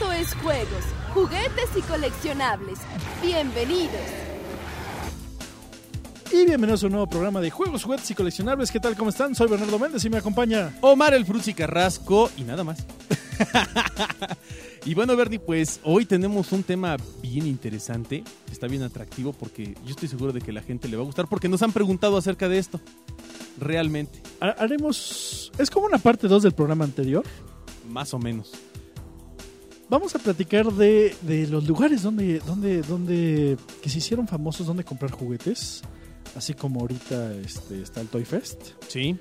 Esto es juegos, juguetes y coleccionables. Bienvenidos. Y bienvenidos a un nuevo programa de juegos, juguetes y coleccionables. ¿Qué tal? ¿Cómo están? Soy Bernardo Méndez y me acompaña Omar el Fruzzi Carrasco y nada más. y bueno, Bernie, pues hoy tenemos un tema bien interesante, está bien atractivo porque yo estoy seguro de que la gente le va a gustar porque nos han preguntado acerca de esto. Realmente, Ha- Haremos. Es como una parte 2 del programa anterior. más o menos. Vamos a platicar de, de los lugares donde, donde, donde. que se hicieron famosos, donde comprar juguetes. Así como ahorita este, está el Toy Fest. Sí.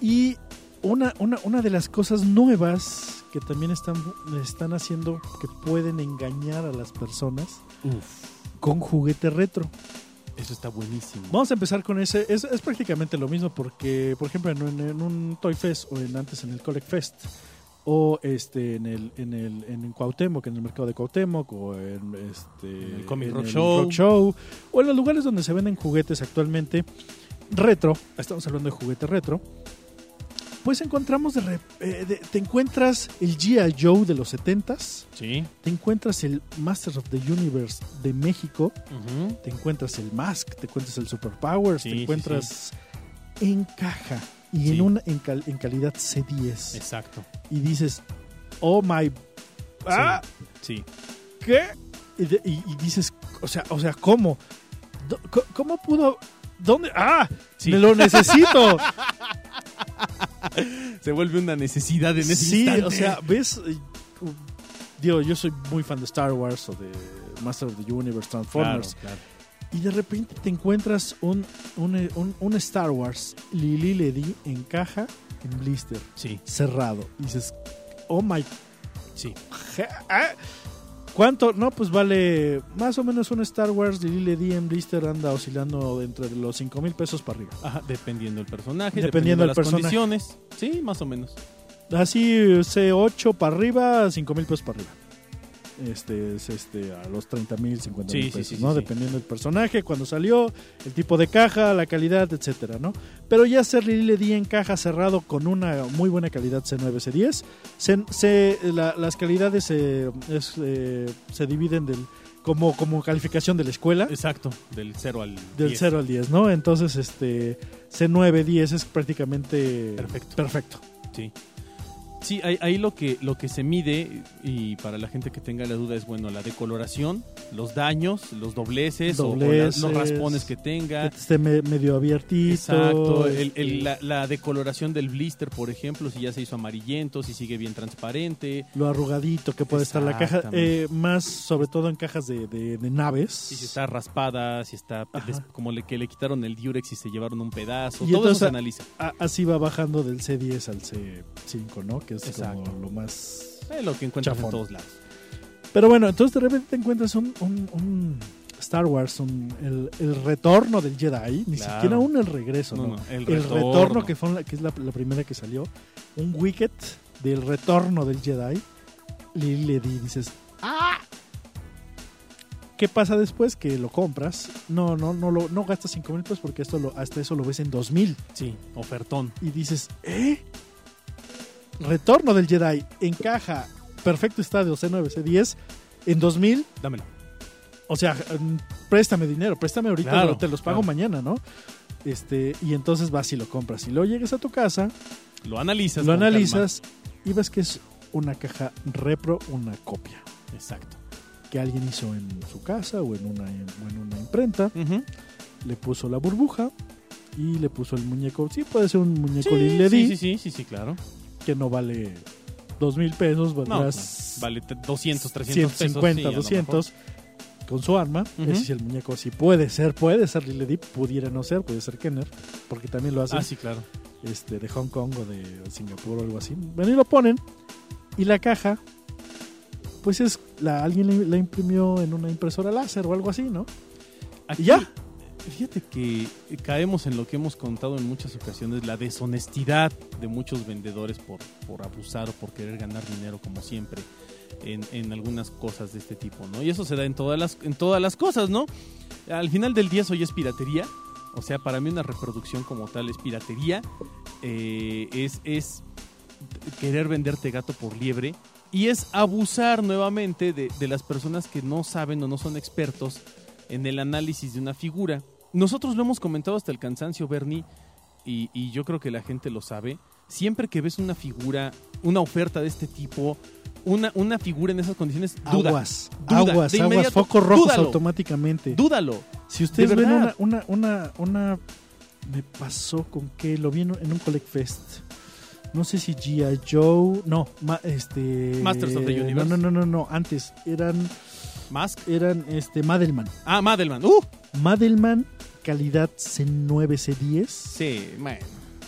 Y una, una, una de las cosas nuevas que también están, están haciendo que pueden engañar a las personas Uf, con juguete retro. eso está buenísimo. Vamos a empezar con ese. Es, es prácticamente lo mismo porque, por ejemplo, en, en un Toy Fest o en, antes en el Collect Fest o este en el en el en Cuauhtémoc, en el mercado de Cuauhtémoc o en este En el Comic en Rock Show. Show, o en los lugares donde se venden juguetes actualmente retro, estamos hablando de juguete retro. Pues encontramos de, re- eh, de- te encuentras el G.I. Joe de los 70s, Sí. te encuentras el Masters of the Universe de México, te encuentras el Mask, te encuentras el Superpowers, Sí, te sí, encuentras en caja y Sí. en una en, cal- en calidad C10 Exacto. y dices, "Oh my ah, Sí. ¿qué?" Y, de- y- y dices, o sea, o sea, ¿cómo? ¿Cómo pudo ¿Dónde? ¡Ah! Sí. ¡Me lo necesito! Se vuelve una necesidad en ese sí, instante. o sea, ves. Digo, yo soy muy fan de Star Wars o de Master of the Universe, Claro, Transformers. claro. Y de repente te encuentras un, un, un- un Star Wars Lili Ledy en caja, en blister, Sí, cerrado. Y dices, oh my. sí. ah". ¿Cuánto? No, pues vale más o menos un Star Wars Lili Ledy en blister anda oscilando entre los 5 mil pesos para arriba. Ajá, dependiendo del personaje, Dependiendo de las personaje. condiciones. Sí, más o menos. Así C8 para arriba, 5 mil pesos para arriba. Este es este a los 30 mil, 50 mil Sí, pesos, sí, ¿no? sí, sí. Dependiendo del personaje, cuando salió, el tipo de caja, la calidad, etcétera, ¿no? Pero ya ser le di en caja cerrado con una muy buena calidad C9, C10, se, se- la- las calidades se, es, eh, se dividen del, como, como calificación de la escuela. Exacto, del 0 al Del 10. 0 al 10, ¿no? Entonces, este C9, 10 es prácticamente Perfecto. perfecto. Sí. Sí, ahí, ahí lo que lo que se mide y para la gente que tenga la duda es bueno la decoloración, los daños, los dobleces, o- o la- Dobleces, los raspones que tenga. Que esté me- medio abiertito. Exacto, el- el- la, la decoloración del blister, por ejemplo, si ya se hizo amarillento, si sigue bien transparente, lo arrugadito que puede estar la caja, eh, más sobre todo en cajas de, de- de naves. si está raspada, si está Ajá. como le, que le quitaron el diurex y se llevaron un pedazo, Y todo entonces- eso se analiza. A- así va bajando del C10 al C5, ¿no? Que es Exacto. como lo más... Es lo que encuentras Chafón. en todos lados. Pero bueno, entonces de repente te encuentras un, un- un Star Wars, un- el, el retorno del Jedi, ni Claro. siquiera aún el regreso, ¿no? No, no, el, el retorno, que, fue la, que es la, la primera que salió, un Wicket del retorno del Jedi, y le di, dices, ¡ah! ¿Qué pasa después? Que lo compras, no, no, no, lo, no gastas 5 mil pesos porque esto lo, hasta eso lo ves en 2 mil. Sí, ofertón. Y dices, ¿eh? Retorno del Jedi en caja, perfecto estadio C9, C10, en 2 mil. Dámelo. O sea, mm, préstame dinero, préstame ahorita, Claro, te los pago claro. mañana, ¿no? Este, y entonces vas y lo compras. Y luego llegas a tu casa, Lo analizas. lo calma. analizas y ves que es una caja repro, una copia Exacto. que alguien hizo en su casa o en una, o en una imprenta, le puso la burbuja y le puso el muñeco. Sí, puede ser un muñeco Sí, Ledy, sí, sí, sí, sí, sí, claro. Que no vale dos mil pesos, No, no, vale te- 200, 300 pesos. 150, sí, a lo 200 con su arma. Ujú. Ese es el muñeco. Sí, puede ser, puede ser Lil Ledy, pudiera no ser, puede ser Kenner, porque también lo hacen. Ah, sí, claro. este, de Hong Kong o de Singapur o algo así. Bueno, y lo ponen. Y la caja, pues es, la, alguien la- la imprimió en una impresora láser o algo así, ¿no? Aquí, Y ya. Fíjate que caemos en lo que hemos contado en muchas ocasiones, la deshonestidad de muchos vendedores por, por abusar o por querer ganar dinero como siempre en, en algunas cosas de este tipo, ¿no? Y eso se da en todas las, en todas las cosas, ¿no? Al final del día eso ya es piratería, o sea, para mí una reproducción como tal es piratería, eh, es, es querer venderte gato por liebre y es abusar nuevamente de, de las personas que no saben o no son expertos en el análisis de una figura. Nosotros lo hemos comentado hasta el cansancio, Bernie, y, y yo creo que la gente lo sabe. Siempre que ves una figura, una oferta de este tipo, una, una figura en esas condiciones, duda. Aguas, duda, aguas, aguas, focos rojos dúdalo. automáticamente. Dúdalo. Si ustedes De ven una, una, una, una, me pasó con que lo vi en, en un Collect Fest. No sé si G.I. Joe, no, ma- este, Masters of the Universe. No, no, no, no, no, antes eran, Mask. eran, este, Madelman. Ah, Madelman. ¡Uh! Madelman, calidad C9, C10 Sí, bueno,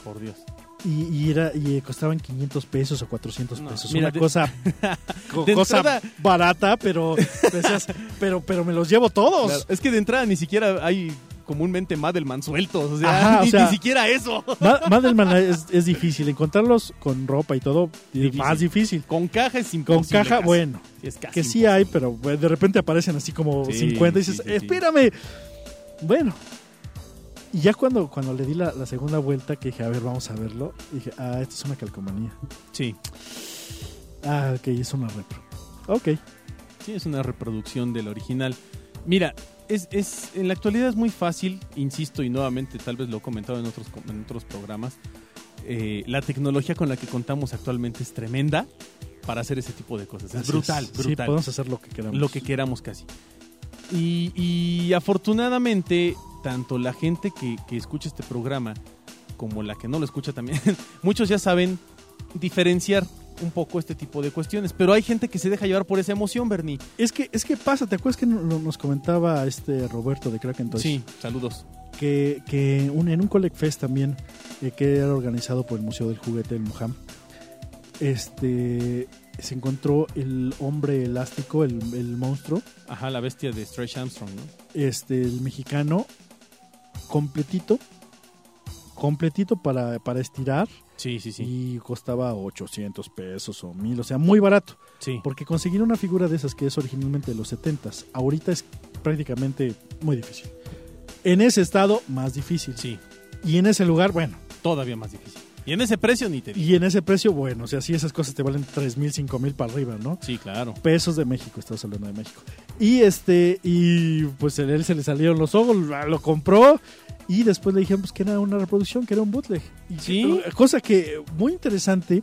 por Dios. y, y era y eh, costaban 500 pesos o 400 No, pesos. mira, una de- cosa, co- cosa entrada- barata, pero, decías, pero, pero me los llevo todos. Claro, Es que de entrada ni siquiera hay comúnmente Madelman sueltos. O sea, Ajá, o ni, sea- ni siquiera eso. Ma- Madelman es, es difícil encontrarlos con ropa y todo, más difícil. Con caja es Con imposible. caja, casi. bueno, Sí, es casi que sí hay, pero de repente aparecen así como Sí, 50 y dices, sí. espérame. Bueno, y ya cuando, cuando le di la, la segunda vuelta, que dije, a ver, vamos a verlo, dije, ah, esto es una calcomanía. Sí, Ah, ok, es una repro. Ok, sí, es una reproducción del original. Mira, es, es, en la actualidad es muy fácil, insisto, y nuevamente tal vez lo he comentado en otros, en otros programas, eh, la tecnología con la que contamos actualmente es tremenda para hacer ese tipo de cosas. Es Así brutal, es. Sí, brutal. podemos hacer lo que queramos. lo que queramos casi. Y, y afortunadamente, tanto la gente que, que escucha este programa como la que no lo escucha también, muchos ya saben diferenciar un poco este tipo de cuestiones. Pero hay gente que se deja llevar por esa emoción, Bernie. Es que, es que pasa, ¿te acuerdas que no- no- nos comentaba este Roberto de Kraken Toys? Sí, saludos. que, que un- en un Collect Fest también, eh, que era organizado por el Museo del Juguete del Mojam, este, se encontró el hombre elástico, el, el monstruo, Ajá, la bestia de Stretch Armstrong, ¿no? este, el mexicano, completito, completito para, para estirar Sí, sí, sí. y costaba 800 pesos o 1000, o sea, muy barato. Sí, Porque conseguir una figura de esas que es originalmente de los 70s, ahorita es prácticamente muy difícil. En ese estado, más difícil. sí. Y en ese lugar, bueno. Todavía más difícil. Y en ese precio ni te digo. Y en ese precio, bueno, o sea, sí esas cosas te valen 3 mil, 5 mil para arriba, ¿no? Sí, claro. Pesos de México, estamos hablando de México. Y este, y pues a él se le salieron los ojos, lo compró y después le dijeron pues que era una reproducción, que era un bootleg. Y Sí. Cosa que muy interesante,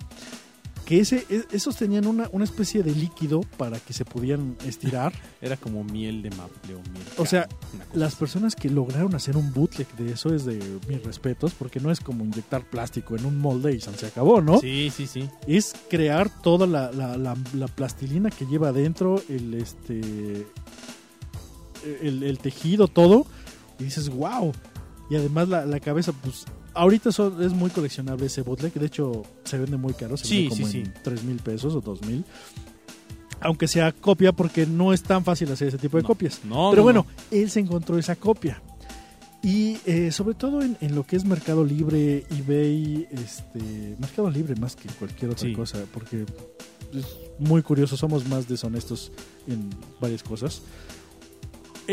que ese, e- esos tenían una, una especie de líquido para que se pudieran estirar. Era como miel de maple o miel. O sea, Las personas que lograron hacer un bootleg de eso es de mis respetos, porque no es como inyectar plástico en un molde y se acabó, ¿no? Sí, sí, sí. es crear toda la, la- la- la plastilina que lleva adentro, el este el, el tejido, todo, y dices, wow. Y además la, la cabeza, pues, ahorita son- es muy coleccionable ese bootleg, de hecho se vende muy caro, se Sí, vende como sí, en sí. 3 mil pesos o 2 mil. Aunque sea copia, porque no es tan fácil hacer ese tipo de No, copias. No, Pero no, bueno, no. él se encontró esa copia. Y eh, sobre todo en, en lo que es Mercado Libre, eBay, este, Mercado Libre más que cualquier otra cosa, porque es muy curioso, somos más deshonestos en varias cosas.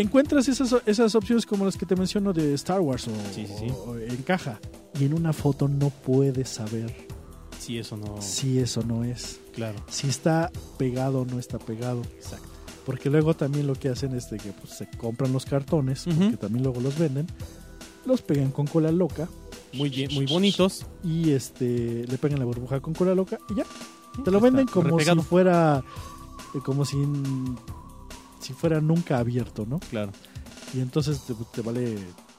Encuentras esas, esas opciones como las que te menciono de Star Wars o, Sí, sí, sí. o en caja. Y en una foto no puedes saber Sí, eso no. si eso no es. Claro. Si está pegado o no está pegado. Exacto. Porque luego también lo que hacen es de que pues, se compran los cartones, Ujú. porque también luego los venden, los pegan con cola loca Muy bien, muy bonitos. y este le pegan la burbuja con cola loca y ya. Te lo venden como si fuera eh, como si si fuera nunca abierto, ¿no? Claro. Y entonces te, te vale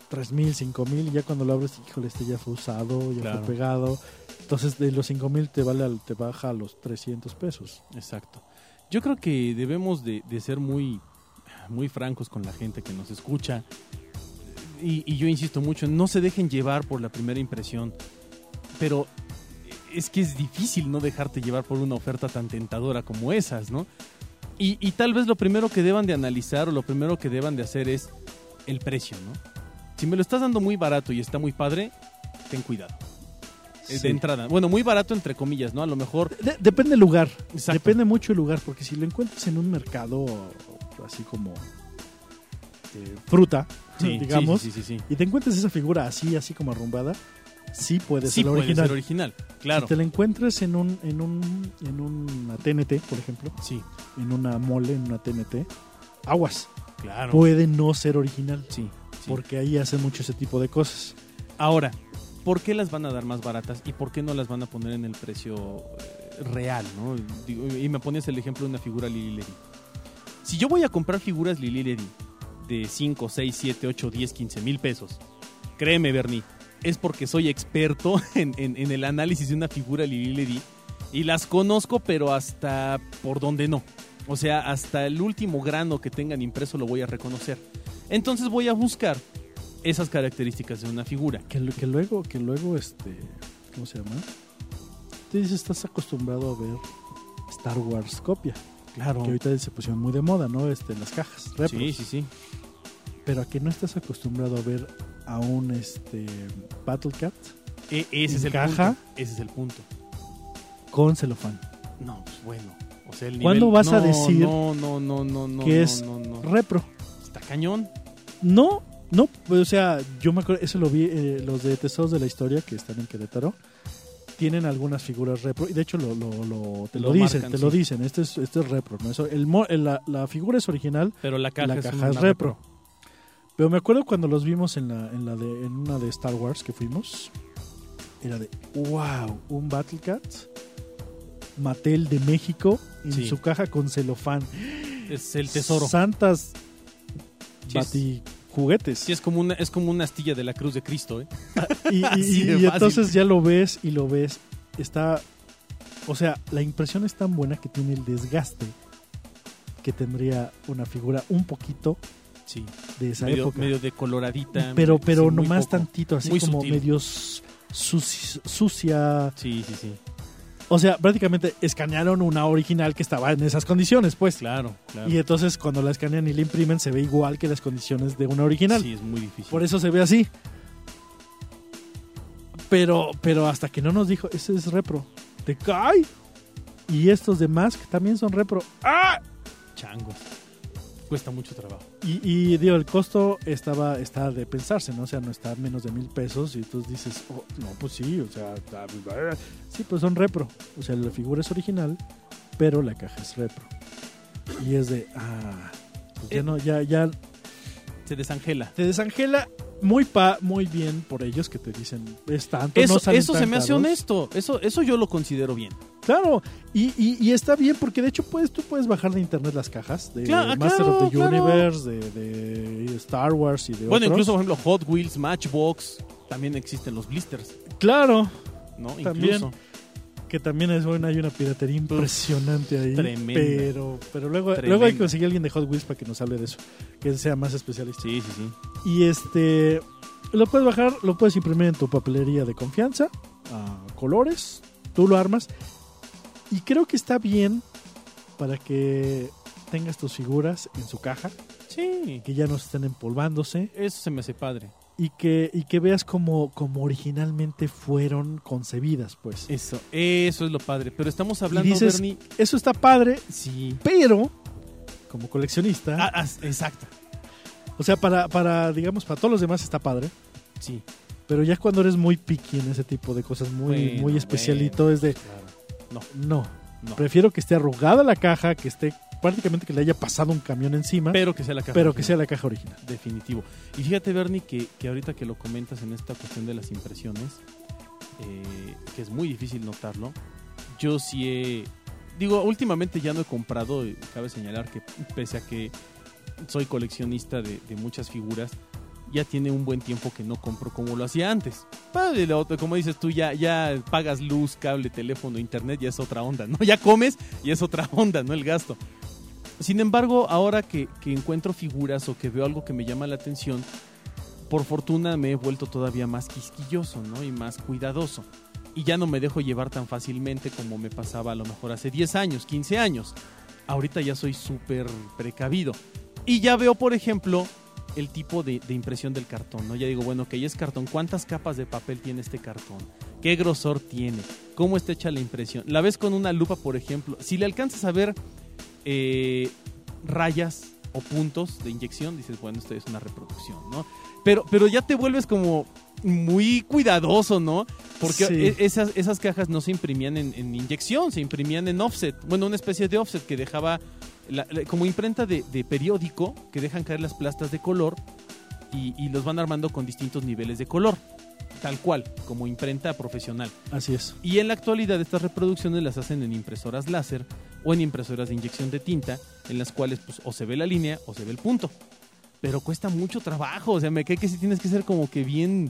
tres mil, cinco mil y ya cuando lo abres, híjole, este ya fue usado, ya Claro. fue pegado. Entonces de los cinco mil te vale al- te baja a los 300 pesos. Exacto. Yo creo que debemos de, de ser muy, muy francos con la gente que nos escucha. Y, y yo insisto mucho, no se dejen llevar por la primera impresión. Pero es que es difícil no dejarte llevar por una oferta tan tentadora como esas, ¿no? Y, y tal vez lo primero que deban de analizar o lo primero que deban de hacer es el precio, ¿no? Si me lo estás dando muy barato y está muy padre, ten cuidado. Eh, Sí. De entrada. Bueno, muy barato entre comillas, ¿no? A lo mejor... De- depende del lugar. Exacto. Depende mucho el lugar, porque si lo encuentras en un mercado así como eh, fruta, Sí, digamos, sí, sí, sí, sí. y te encuentras esa figura así, así como arrumbada, sí puede sí ser puede original. ser original. Claro. Si te la encuentras en un en un en una TNT, por ejemplo, Sí, en una mole, en una TNT, aguas, claro. puede no ser original, sí, sí. porque ahí hacen mucho ese tipo de cosas. Ahora, ¿por qué las van a dar más baratas y por qué no las van a poner en el precio eh, real? ¿no? Y me pones el ejemplo de una figura Lili Ledy. Si yo voy a comprar figuras Lili Ledy de 5, 6, 7, 8, 10, 15 mil pesos, créeme, Bernie, es porque soy experto en, en- en el análisis de una figura Lili Ledy y las conozco, pero hasta por donde no. O sea, hasta el último grano que tengan impreso lo voy a reconocer. Entonces voy a buscar esas características de una figura. Que, luego, que luego, este, ¿cómo se llama? Te dices, estás acostumbrado a ver Star Wars copia, Claro. que ahorita se pusieron muy de moda, ¿no? Este, en las cajas, repros. Sí, sí, sí. Pero a que no estás acostumbrado a ver a un este Battle Cat E- ese es el ¿Encaja? punto. Ese es el punto. con celofán. No, pues bueno. O sea, el ¿Cuándo nivel- vas a decir No, no, no, no, no. que es no, no. Repro. Está cañón. No, no, pues, o sea, yo me acuerdo, eso lo vi, eh, los de Tesoros de la Historia que están en Querétaro, tienen algunas figuras repro, y de hecho lo, lo, lo- te lo, Lo dicen, marcan, te lo dicen, este es, este es repro, ¿no? Eso, el, la, la figura es original, Pero la caja, la es, caja es repro. Pero me acuerdo cuando los vimos en la, en la de, en una de Star Wars que fuimos, era de, wow, un Battle Cat, Mattel de México, en Sí. su caja con celofán. Es el tesoro. Santas Sí, es- batijuguetes. Sí, es como una, es como una astilla de la cruz de Cristo, ¿eh? Y, y- entonces ya lo ves y lo ves. Está. O sea, la impresión es tan buena que tiene el desgaste que tendría una figura un poquito Sí. de esa Medio, época. medio decoloradita. pero medio- pero sí, muy nomás poco. tantito, así Muy como sutil. medio sucia. Sí, sí, sí. O sea, prácticamente escanearon una original que estaba en esas condiciones, pues. Claro, claro. Y entonces cuando la escanean y la imprimen se ve igual que las condiciones de una original. Sí, es muy difícil. Por eso se ve así. Pero, pero hasta que no nos dijo, ese es repro. Te cae. Y estos demás que también son repro. ¡Ah! Changos. Cuesta mucho trabajo. Y, y digo, el costo estaba está de pensarse, ¿no? O sea, no está menos de mil pesos. Y tú dices, oh, no, pues sí, o sea, sí, pues son repro. O sea, la figura es original, pero la caja es repro. Y es de, ah, pues ya Eh. no, ya, ya Se desangela. te desangela muy pa, muy bien por ellos que te dicen es tanto Eso, no salen eso se me hace caros". honesto. Eso, eso yo lo considero bien. Claro y, y, y está bien porque de hecho puedes tú puedes bajar de internet las cajas de Claro, Master claro, of the claro. Universe de, de Star Wars y de Bueno, otros. incluso, por ejemplo, Hot Wheels, Matchbox, también existen los blisters, claro ¿no? También. Incluso. que también es bueno hay una piratería impresionante ahí tremenda. pero pero luego Tremenda. luego hay que conseguir a alguien de Hot Wheels para que nos hable de eso que sea más especialista Sí, sí, sí. Y este lo puedes bajar, lo puedes imprimir en tu papelería de confianza, a colores, tú lo armas. Y creo que está bien para que tengas tus figuras en su caja, Sí. que ya no estén empolvándose Eso se me hace padre. y que, y que veas como, como originalmente fueron concebidas, pues. Eso, eso es lo padre. Pero estamos hablando, dices, Bernie. eso está padre, Sí. pero como coleccionista, Ah, ah, exacto. o sea, para, para, digamos, para todos los demás está padre. Sí. Pero ya cuando eres muy picky en ese tipo de cosas, muy, Bueno, muy especialito, bueno, es de, claro. No, no, no. prefiero que esté arrugada la caja, que esté prácticamente que le haya pasado un camión encima, pero, Pero que sea la caja. que original. sea la caja original. Definitivo. Y fíjate, Bernie, que, que ahorita que lo comentas en esta cuestión de las impresiones, eh, que es muy difícil notarlo, yo sí he... Digo, últimamente ya no he comprado, y cabe señalar que pese a que soy coleccionista de, de muchas figuras, ya tiene un buen tiempo que no compro como lo hacía antes. Como dices tú, ya, ya pagas luz, cable, teléfono, internet, ya es otra onda, ¿no? Ya comes y es otra onda, ¿no? El gasto. Sin embargo, ahora que, que encuentro figuras o que veo algo que me llama la atención, por fortuna me he vuelto todavía más quisquilloso, ¿no? Y más cuidadoso. Y ya no me dejo llevar tan fácilmente como me pasaba a lo mejor hace 10 años, 15 años. Ahorita ya soy súper precavido. Y ya veo, por ejemplo, el tipo de, de impresión del cartón, ¿no? Ya digo, bueno, que ya es cartón. ¿Cuántas capas de papel tiene este cartón? ¿Qué grosor tiene? ¿Cómo está hecha la impresión? La ves con una lupa, por ejemplo. Si le alcanzas a ver eh, rayas o puntos de inyección, dices, bueno, esto es una reproducción, ¿no? Pero, pero ya te vuelves como muy cuidadoso, ¿no? Porque Sí. e- esas, esas cajas no se imprimían en, en inyección, se imprimían en offset. Bueno, una especie de offset que dejaba la- la- como imprenta de, de periódico que dejan caer las plastas de color y, y los van armando con distintos niveles de color. Tal cual, como imprenta profesional. Así es. Y en la actualidad estas reproducciones las hacen en impresoras láser o en impresoras de inyección de tinta, en las cuales pues, o se ve la línea o se ve el punto. Pero cuesta mucho trabajo, o sea, me cae que sí tienes que ser como que bien,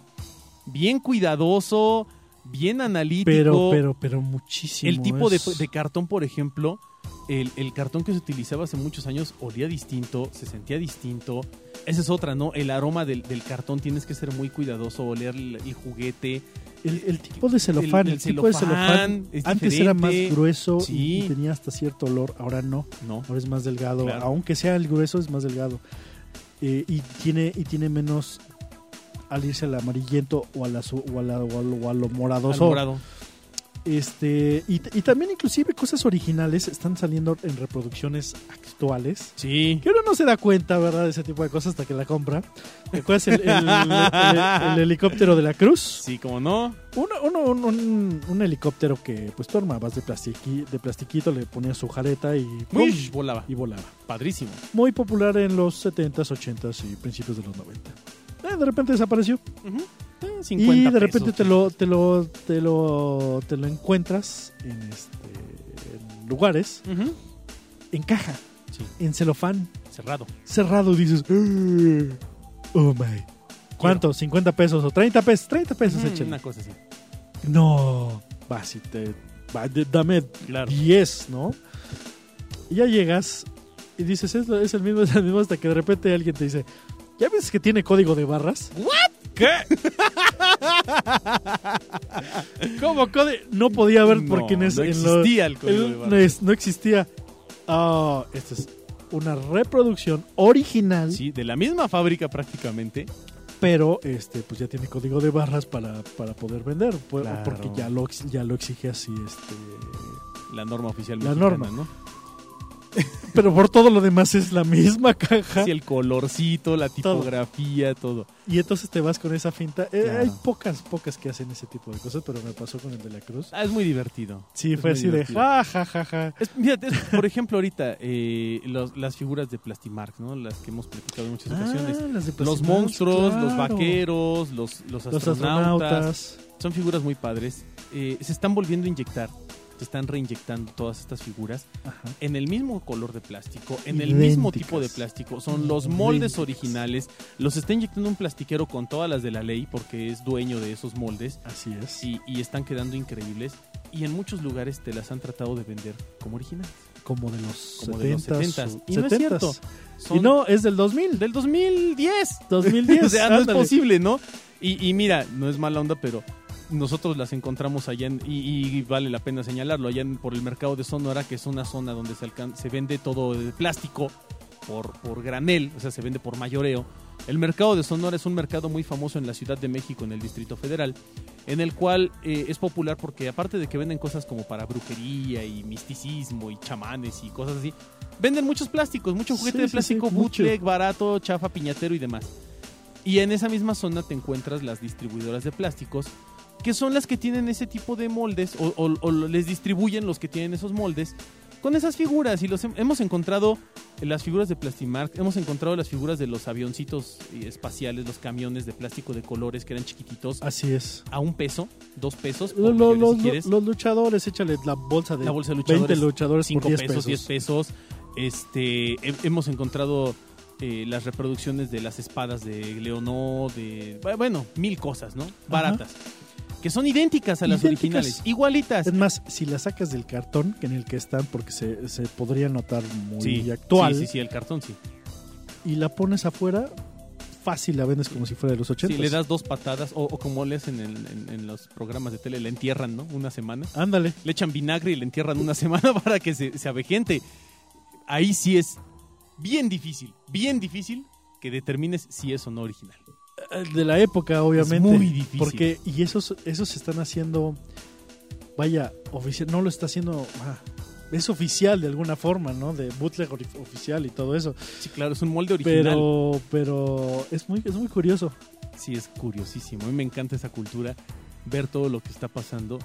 bien cuidadoso, bien analítico. Pero, pero, pero muchísimo. el tipo de cartón, por ejemplo, el, el cartón que se utilizaba hace muchos años olía distinto, se sentía distinto. Esa es otra, ¿no? El aroma del, del cartón tienes que ser muy cuidadoso, oler el, el juguete. El, el tipo de celofán, el el, tipo de celofán celofán es antes era más grueso y- Sí. y, tenía hasta cierto olor, ahora no, No, ahora es más delgado, Claro. aunque sea el grueso es más delgado Eh, y tiene y tiene menos al irse al amarillento o, o, a la- o a lo- o a lo moradoso. al morado. Este, y, y, también inclusive cosas originales están saliendo en reproducciones actuales. Sí. Que uno no se da cuenta, ¿verdad? De ese tipo de cosas hasta que la compra. ¿Te acuerdas el, helicóptero de la cruz? Sí, como no. Uno, uno, un, un, un, helicóptero que pues tú armabas de, plastiqui, de plastiquito, le ponías su jareta y volaba. Y volaba. Padrísimo. Muy popular en los 70s, 80s y principios de los 90. Eh, de repente desapareció. Uh. 50 y de repente pesos, te, lo, te lo te lo te lo encuentras en este en lugares uh -huh. en caja sí. en celofán. Cerrado. Cerrado dices ah, oh my cuánto Quiero. 50 pesos o 30 pesos 30 pesos mm, una cosa así. No va si te va, dame claro. 10 no y ya llegas y dices es, es el mismo es el mismo hasta que de repente alguien te dice ya ves que tiene código de barras what ¿Qué? ¿Cómo código? No podía haber No, porque en, no en lo- existía el código el- de no, no existía. Ah, esta es una reproducción original, Sí, de la misma fábrica prácticamente. pero este pues ya tiene código de barras para, para poder vender, pu- Claro. porque ya lo, ya lo exige así este La norma oficial La norma. ¿no? pero por todo lo demás es la misma caja. Sí, el colorcito, la tipografía, todo. Y entonces te vas con esa finta. Eh, Claro. Hay pocas, pocas que hacen ese tipo de cosas, pero me pasó con el de la Cruz. Ah, es muy divertido. Sí, Es fue así de divertido. ja, ja, ja, ja. Es- fíjate, es- por ejemplo, ahorita eh, los- las figuras de Plastimark, ¿no? Las que hemos platicado en muchas ocasiones. Ah, las de Los monstruos, los vaqueros, los, los astronautas. Son figuras muy padres. Eh, se están volviendo a inyectar. Se están reinyectando todas estas figuras Ajá. en el mismo color de plástico, en el mismo tipo de plástico. Son los moldes Idénticas. originales. Los está inyectando un plastiquero con todas las de la ley porque es dueño de esos moldes Así es. y, y están quedando increíbles. Y en muchos lugares te las han tratado de vender como originales. Como de los Como de los 70s. 70s. Y no es cierto. Son Y no, es del 2000. del 2010. 2010. o sea, no es posible, ¿no? Y, y mira, no es mala onda, pero nosotros las encontramos allá en- y, y vale la pena señalarlo, allá en- por el mercado de Sonora, que es una zona donde se, se vende todo de plástico por, por granel, o sea, se vende por mayoreo. El mercado de Sonora es un mercado muy famoso en la Ciudad de México, en el Distrito Federal, en el cual eh, es popular porque aparte de que venden cosas como para brujería y misticismo y chamanes y cosas así, venden muchos plásticos, mucho juguete Sí, de plástico sí, bootleg, barato, chafa, piñatero y demás. Y en esa misma zona te encuentras las distribuidoras de plásticos, que son las que tienen ese tipo de moldes, o, o- o les distribuyen los que tienen esos moldes, con esas figuras. Y los hem- hemos encontrado las figuras de Plastimark, hemos encontrado las figuras de los avioncitos espaciales, los camiones de plástico de colores que eran chiquititos, Así es. a un peso, dos pesos, Lo- lo- los, si quieres. los luchadores, échale la bolsa de, La bolsa de 20 luchadores, luchadores 5 por 10 pesos, pesos. 10 pesos. Este, he- hemos encontrado eh, las reproducciones de las espadas de Leonó, de bueno, mil cosas, ¿no? Baratas. Que son idénticas a las Idénticas. originales, igualitas. Es más, si la sacas del cartón que en el que están, porque se, se podría notar muy Sí, actual, Sí, sí, sí, el cartón sí. y la pones afuera, fácil la vendes como si fuera de los 80. Sí, le das dos patadas, o, o como le hacen en, en- en los programas de tele, le entierran, ¿no? Una semana. Ándale. Le echan vinagre y le entierran una semana para que se, se avejente. Ahí sí es bien difícil, bien difícil que determines si es o no original. De la época, obviamente. muy difícil. Porque, y esos, esos se están haciendo, vaya, oficial, no lo está haciendo, ah, es oficial de alguna forma, ¿no? De bootleg oficial y todo eso. Sí, claro, es un molde original. Pero, pero es muy, es muy curioso. Sí, es curiosísimo. A mí me encanta esa cultura, ver todo lo que está pasando.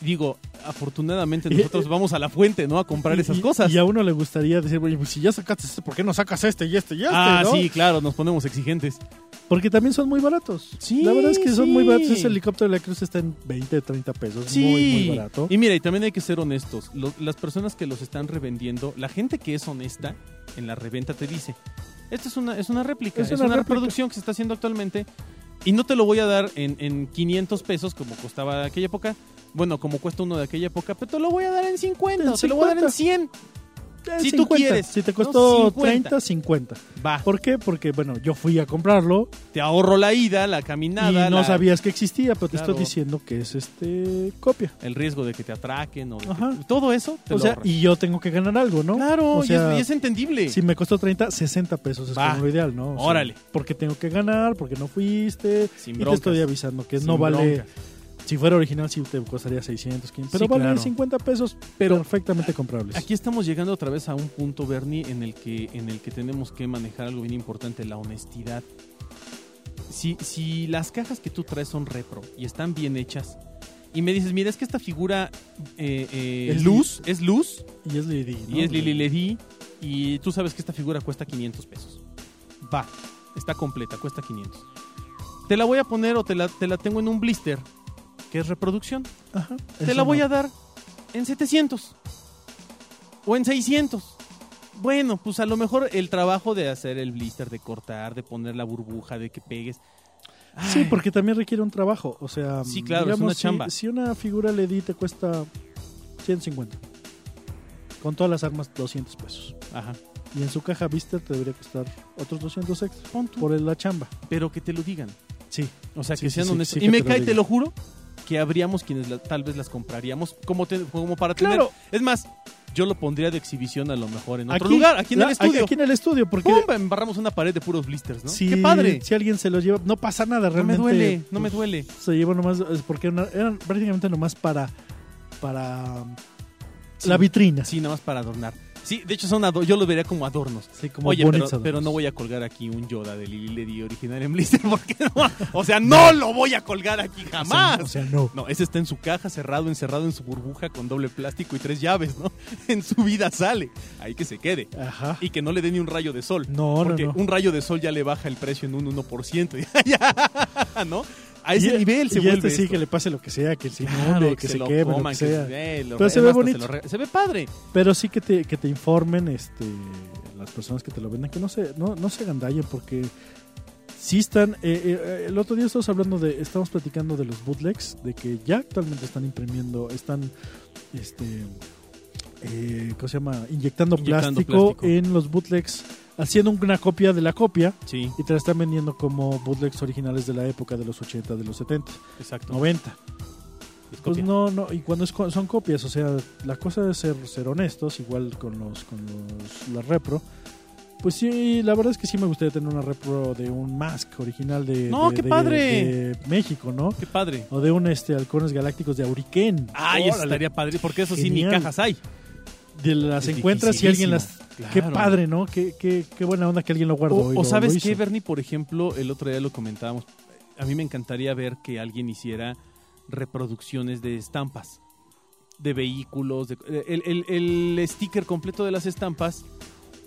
Digo, afortunadamente nosotros vamos a la fuente, ¿no? A comprar Y- esas cosas. Y a uno le gustaría decir, oye, pues si ya sacaste este, ¿por qué no sacas este y este y este? ah, ¿no? sí, claro, nos ponemos exigentes. Porque también son muy baratos. Sí, La verdad es que son muy baratos. Ese helicóptero de la cruz está en 20, 30 pesos. Sí. Muy, muy barato. Y mira, y también hay que ser honestos. Lo- las personas que los están revendiendo, la gente que es honesta en la reventa te dice, esta es una, es una réplica, Es es, una una, réplica. reproducción que se está haciendo actualmente y no te lo voy a dar en, en 500 pesos como costaba aquella época. Bueno, como cuesta uno de aquella época, pero te lo voy a dar en 50, En o te lo voy a dar en 50. 100. Eh, si tú quieres. Si te No, costó 50. 30, 50. Va, ¿Por qué? Porque, bueno, yo fui a comprarlo te ahorro la ida, la caminada, y no la- sabías que existía, pero te estoy diciendo que es este copia. el riesgo de que te atraquen o que- todo eso te o lo sea, ahorras. y yo tengo que ganar algo, ¿no? Claro, o y es- y, es, entendible. Si me costó 30, 60 pesos es Va. como lo ideal, ¿no? O sea, Órale. porque tengo que ganar, porque no fuiste. Sin y te estoy avisando que Sin no vale. broncas. Si fuera original, sí te costaría 600, 500. Pero Sí, vale claro. 50 pesos, Pero perfectamente comprables. Aquí estamos llegando otra vez a un punto, Bernie, en el que, en el que tenemos que manejar algo bien importante, la honestidad. Si, si las cajas que tú traes son repro y están bien hechas, y me dices, mira, es que esta figura eh, eh, Es luz, es luz, Y es Lili. ¿no? y es Lili Ledi, y tú sabes que esta figura cuesta 500 pesos. Va, está completa, cuesta 500. Te la voy a poner o te la, te la tengo en un blister, que es reproducción. Ajá, Te la voy no. a dar en 700 o en 600. Bueno, pues a lo mejor el trabajo de hacer el blister, de cortar, de poner la burbuja, de que pegues. Sí, porque también requiere un trabajo. O sea, Sí, claro, es una si- chamba. Si, una figura LED te cuesta 150, con todas las armas 200 pesos. Ajá. Y en su caja Vista te debería costar otros 200 extra por la chamba. pero que te lo digan. Sí. O sea, Sí, que sean sí, honestos. y me cae, te lo juro, que habríamos quienes la- tal vez las compraríamos como, te- como para tener. Es más, yo lo pondría de exhibición a lo mejor en otro Aquí- lugar, aquí en la- el estudio. Aquí en el estudio, porque ¡Pum! Embarramos una pared de puros blisters, ¿no? ¡Qué padre! si alguien se los lleva, no pasa nada No me realmente. duele, no me duele. Se lleva nomás, porque una- eran prácticamente nomás para, para Sí. la vitrina. Sí, nada más para adornar. Sí, de hecho son yo los vería como adornos. Sí, como Oye, pero, adornos. pero no voy a colgar aquí un Yoda de Lili Ledy original en blister porque no, o sea, no lo voy a colgar aquí O sea, jamás. O sea, no. no, ese está en su caja, cerrado, encerrado en su burbuja con doble plástico y tres llaves, ¿no? En su vida sale. Ahí que se quede. Ajá. Y que no le dé ni un rayo de sol. No, no, porque no. un rayo de sol ya le baja el precio en un 1%. Ya, ya, ¿No? A ese Y- nivel se y vuelve este sí esto. que le pase lo que sea, que se Claro, inunde, que, se, lo queme, lo que sea. se- eh, lo- Pero se ve bonito. se lo re- se ve padre. Pero sí que te, que te informen este, las personas que te lo venden, que no se, no, no se agandallen porque sí están... eh, eh, el otro día estamos hablando de, estamos platicando de los bootlegs, de que ya actualmente están imprimiendo, están, este, eh, ¿cómo se llama? Inyectando, Inyectando plástico, plástico. en los bootlegs, haciendo una copia de la copia Sí, y te la están vendiendo como bootlegs originales de la época de los 80, de los 70, exacto. 90. Es Pues no, no, y cuando es son copias, o sea, la cosa es ser, ser honestos, igual con los con los la repro. Pues sí, la verdad es que sí me gustaría tener una repro de un Mask original de, No, de- qué de- padre. de México, ¿no? Qué padre. O de un este Halcones Galácticos de Auriken. Ay, eso estaría padre, porque eso sí ni cajas hay. De las Es encuentras y alguien las... Qué padre, ¿no? Qué, qué, qué buena onda que alguien lo guardó. O, y o lo- sabes lo qué. Bernie, por ejemplo, el otro día lo comentábamos. A mí me encantaría ver que alguien hiciera reproducciones de estampas, de vehículos, de- el, el- el sticker completo de las estampas,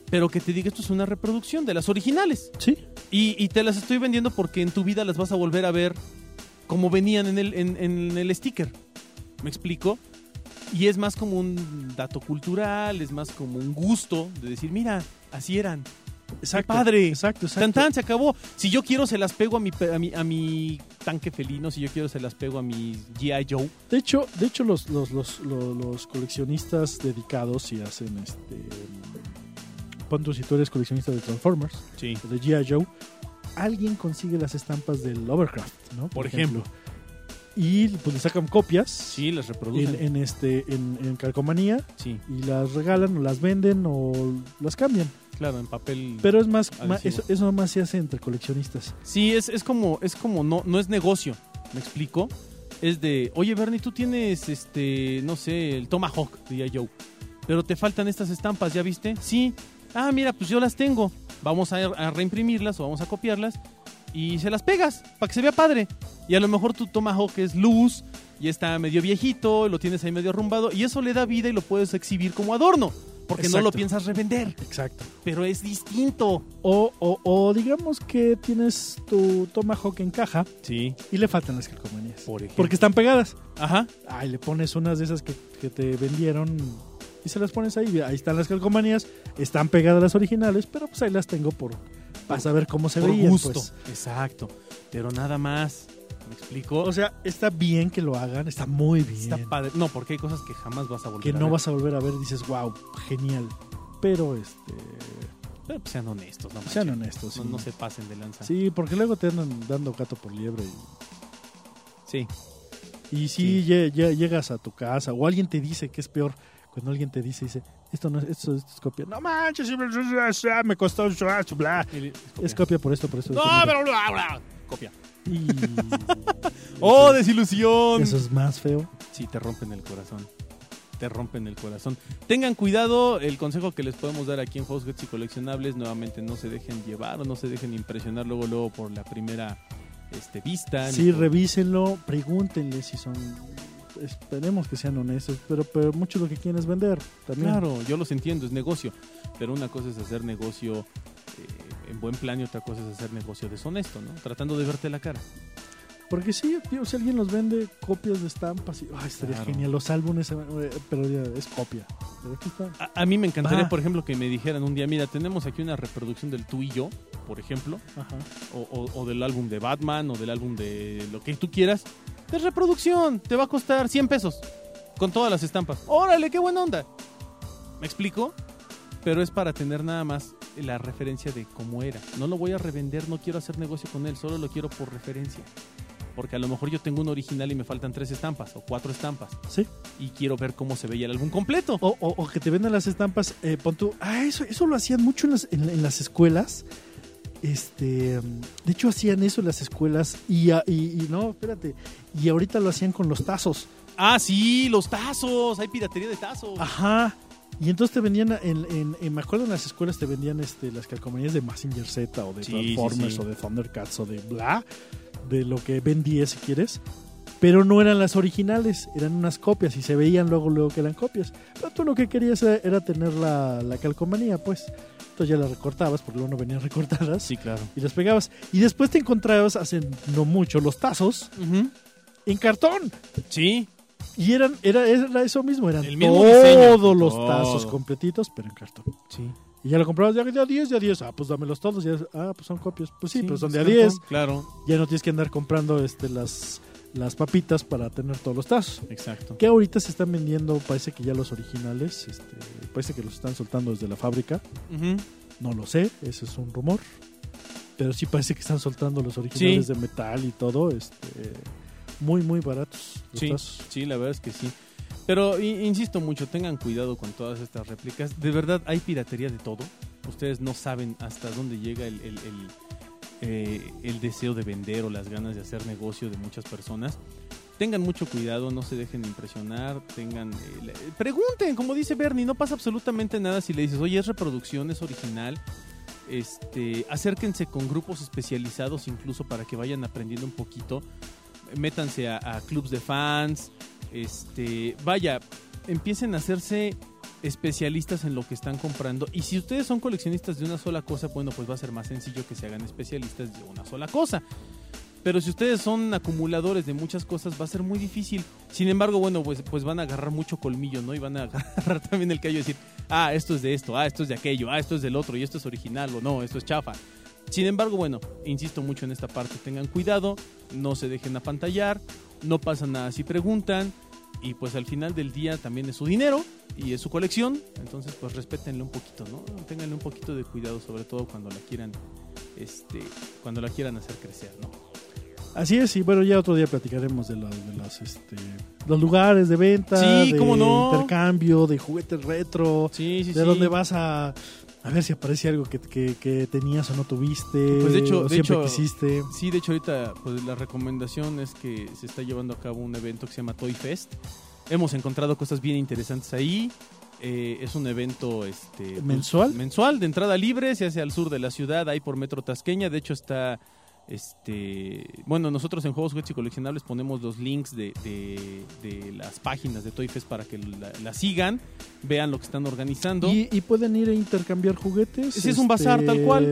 pero que te diga esto es una reproducción de las originales. Sí, Y, y te las estoy vendiendo porque en tu vida las vas a volver a ver como venían en el, en, en el sticker. ¿Me explico? Y es más como un dato cultural, es más como un gusto de decir, mira, así eran. exacto. padre! Exacto, exacto. Tan tan, se acabó. Si yo quiero se las pego a mi, a mi, a mi tanque felino, si yo quiero se las pego a mi G.I. Joe. De hecho, de hecho los, los, los, los, los coleccionistas dedicados y hacen este. Pon tú si tú eres coleccionista de Transformers, Sí. de G.I. Joe, alguien consigue las estampas del Overcraft, ¿no? Por ejemplo. Y pues le sacan copias Sí, las reproducen. en, en este en, en calcomanía Sí, y las regalan o las venden o las cambian. claro, en papel. Pero es más, ma- eso, eso más se hace entre coleccionistas. Sí, es, es como, es como no, no es negocio. ¿Me explico? Es de, oye Bernie, tú tienes este, no sé, el Tomahawk de G.I. Joe. pero te faltan estas estampas, ¿ya viste? Sí. Ah, mira, pues yo las tengo. Vamos a, a reimprimirlas o vamos a copiarlas y se las pegas para que se vea padre. Y a lo mejor tu Tomahawk es luz y está medio viejito, lo tienes ahí medio arrumbado y eso le da vida y lo puedes exhibir como adorno. Porque no lo piensas revender. Exacto. Pero es distinto. O, o, o digamos que tienes tu Tomahawk en caja Sí, y le faltan las calcomanías. por ejemplo. Porque están pegadas. Ajá. Ay, le pones unas de esas que, que te vendieron y se las pones ahí. Ahí están las calcomanías, están pegadas las originales, pero pues ahí las tengo por para saber cómo se por veían. gusto. pues. Exacto. Pero nada más. ¿Me explico? O sea, está bien que lo hagan, está muy bien. Está padre. No, porque hay cosas que jamás vas a volver que a no ver. vas a volver a ver, dices, wow, genial. Pero este Pero pues sean honestos, no sean honestos. No, sí. no se pasen de lanza. Sí, porque luego te andan dando gato por liebre. Sí. Y, y sí, lle- lle- llegas a tu casa o alguien te dice que es peor. Cuando alguien te dice, dice, esto no es, esto, esto es copia. No manches, me costó, bla. Es copia por esto, por esto. No, esto, pero bla, bla. Copia. Y... ¡Oh, desilusión! Eso es más feo. Sí, te rompen el corazón. Te rompen el corazón. Tengan cuidado, el consejo que les podemos dar aquí en Juegos Gets y Coleccionables, nuevamente no se dejen llevar o no se dejen impresionar luego luego por la primera este, vista. Sí, por- revísenlo, pregúntenle si son... Esperemos que sean honestos, pero, pero mucho lo que quieren es vender también. Claro, yo los entiendo, es negocio. Pero una cosa es hacer negocio eh, en buen plan y otra cosa es hacer negocio deshonesto, ¿no? Tratando de verte la cara. Porque sí, tío, si alguien nos vende copias de estampas, y, ay, estaría Claro. genial. Los álbumes, eh, pero ya es copia. Pero aquí está. A, a mí me encantaría, Ah. por ejemplo, que me dijeran un día, mira, tenemos aquí una reproducción del tú y yo, por ejemplo, Ajá. o, o- o del álbum de Batman, o del álbum de lo que tú quieras, de reproducción, te va a costar 100 pesos, con todas las estampas. Órale, qué buena onda. ¿Me explico? Pero es para tener nada más la referencia de cómo era. No lo voy a revender, no quiero hacer negocio con él, solo lo quiero por referencia. Porque a lo mejor yo tengo un original y me faltan tres estampas o cuatro estampas. Sí. Y quiero ver cómo se veía el álbum completo. O, o- o que te venden las estampas, eh, pon tú, ah, eso, eso lo hacían mucho en las, en, en las escuelas. Este, de hecho hacían eso en las escuelas y, a- y, y no, espérate, y ahorita lo hacían con los tazos. Ah, sí, los tazos. Hay piratería de tazos. Ajá. Y entonces te vendían, en, en- en- me acuerdo en las escuelas te vendían este, las calcomanías de Massinger Z o de Sí, Transformers sí, sí. o de Thundercats o de bla, de lo que 10 si quieres. Pero no eran las originales, eran unas copias y se veían luego luego que eran copias. Pero tú lo que querías era, tener la, la calcomanía, pues. Entonces ya las recortabas, porque luego no venían recortadas, Sí, claro. y las pegabas. Y después te encontrabas, hace no mucho, los tazos en cartón. Sí, Y eran, era, era eso mismo, eran El mismo todos diseño. los tazos completitos, pero en cartón. sí. Y ya lo comprabas de a 10, de a 10. Ah, pues dámelos todos. Ya, ah, pues son copias. Pues sí, pero son de a cartón, 10. Claro, Ya no tienes que andar comprando este, las, las papitas para tener todos los tazos. exacto. Que ahorita se están vendiendo, parece que ya los originales, este, parece que los están soltando desde la fábrica. No lo sé, ese es un rumor. Pero sí parece que están soltando los originales Sí. de metal y todo. Este, muy, muy baratos. Los Sí, tazos. sí, la verdad es que sí. Pero insisto mucho, tengan cuidado con todas estas réplicas. De verdad, hay piratería de todo. Ustedes no saben hasta dónde llega el, el- el, eh, el deseo de vender o las ganas de hacer negocio de muchas personas. Tengan mucho cuidado, no se dejen impresionar, tengan eh, pregunten, como dice Bernie, no pasa absolutamente nada si le dices, oye, es reproducción, es original. Este, acérquense con grupos especializados incluso para que vayan aprendiendo un poquito. Métanse a, clubs de fans, este, vaya, empiecen a hacerse especialistas en lo que están comprando. Y si ustedes son coleccionistas de una sola cosa, bueno, pues va a ser más sencillo que se hagan especialistas de una sola cosa. Pero si ustedes son acumuladores de muchas cosas, va a ser muy difícil. Sin embargo, bueno, pues, pues van a agarrar mucho colmillo, ¿no? Y van a agarrar también el callo y decir, ah, esto es de esto, ah, esto es de aquello, ah, esto es del otro, y esto es original, o no, esto es chafa. Sin embargo, bueno, insisto mucho en esta parte, tengan cuidado, no se dejen apantallar, no pasa nada si preguntan, y pues al final del día también es su dinero y es su colección, entonces pues respétenle un poquito, ¿no? Ténganle un poquito de cuidado, sobre todo cuando la quieran, este, cuando la quieran hacer crecer, ¿no? Así es, y bueno, ya otro día platicaremos de, la- de las, este, los lugares de venta, Sí, de cómo no. intercambio, de juguetes retro, Sí, sí, de sí. dónde vas a, a ver si aparece algo que, que- que tenías o no tuviste, Pues de hecho- de siempre hecho- quisiste. Sí, de hecho ahorita pues la recomendación es que se está llevando a cabo un evento que se llama Toy Fest. Hemos encontrado cosas bien interesantes ahí. Eh, es un evento este, pues, ¿Mensual? mensual de entrada libre, se hace al sur de la ciudad, ahí por Metro Tasqueña. De hecho, está. Este, bueno, nosotros en Juegos, Juguetes y Coleccionables ponemos los links de, de- de las páginas de Toy Fest para que la, la sigan, vean lo que están organizando. Y, y pueden ir a intercambiar juguetes. Sí, es un bazar, tal cual.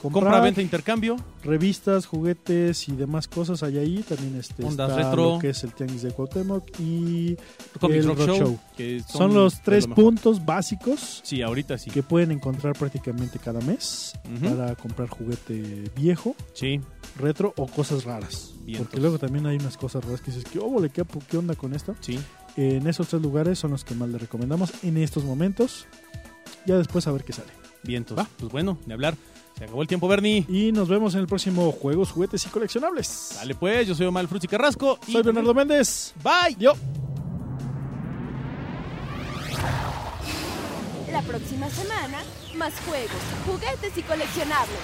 Comprar Compra, venta, intercambio. revistas, juguetes y demás cosas hay ahí. También este, Ondas está retro. lo que es el Tianguis de Cuauhtémoc y Comic el Rock, Rock Show. Show. que son, los tres lo puntos básicos Sí, ahorita sí. que pueden encontrar prácticamente cada mes para comprar juguete viejo, Sí, retro o cosas raras. Vientos. Porque luego también hay unas cosas raras que dices, ¿qué, óvole, qué, qué onda con esto? sí. En esos tres lugares son los que más les recomendamos en estos momentos. Ya después a ver qué sale. Vientos. Va. Pues bueno, de hablar. Se acabó el tiempo, Bernie. Y nos vemos en el próximo Juegos, Juguetes y Coleccionables. Dale pues, yo soy Omar Frutti Carrasco. y- Soy Bernardo Méndez. Bye. Yo. La próxima semana, más juegos, juguetes y coleccionables.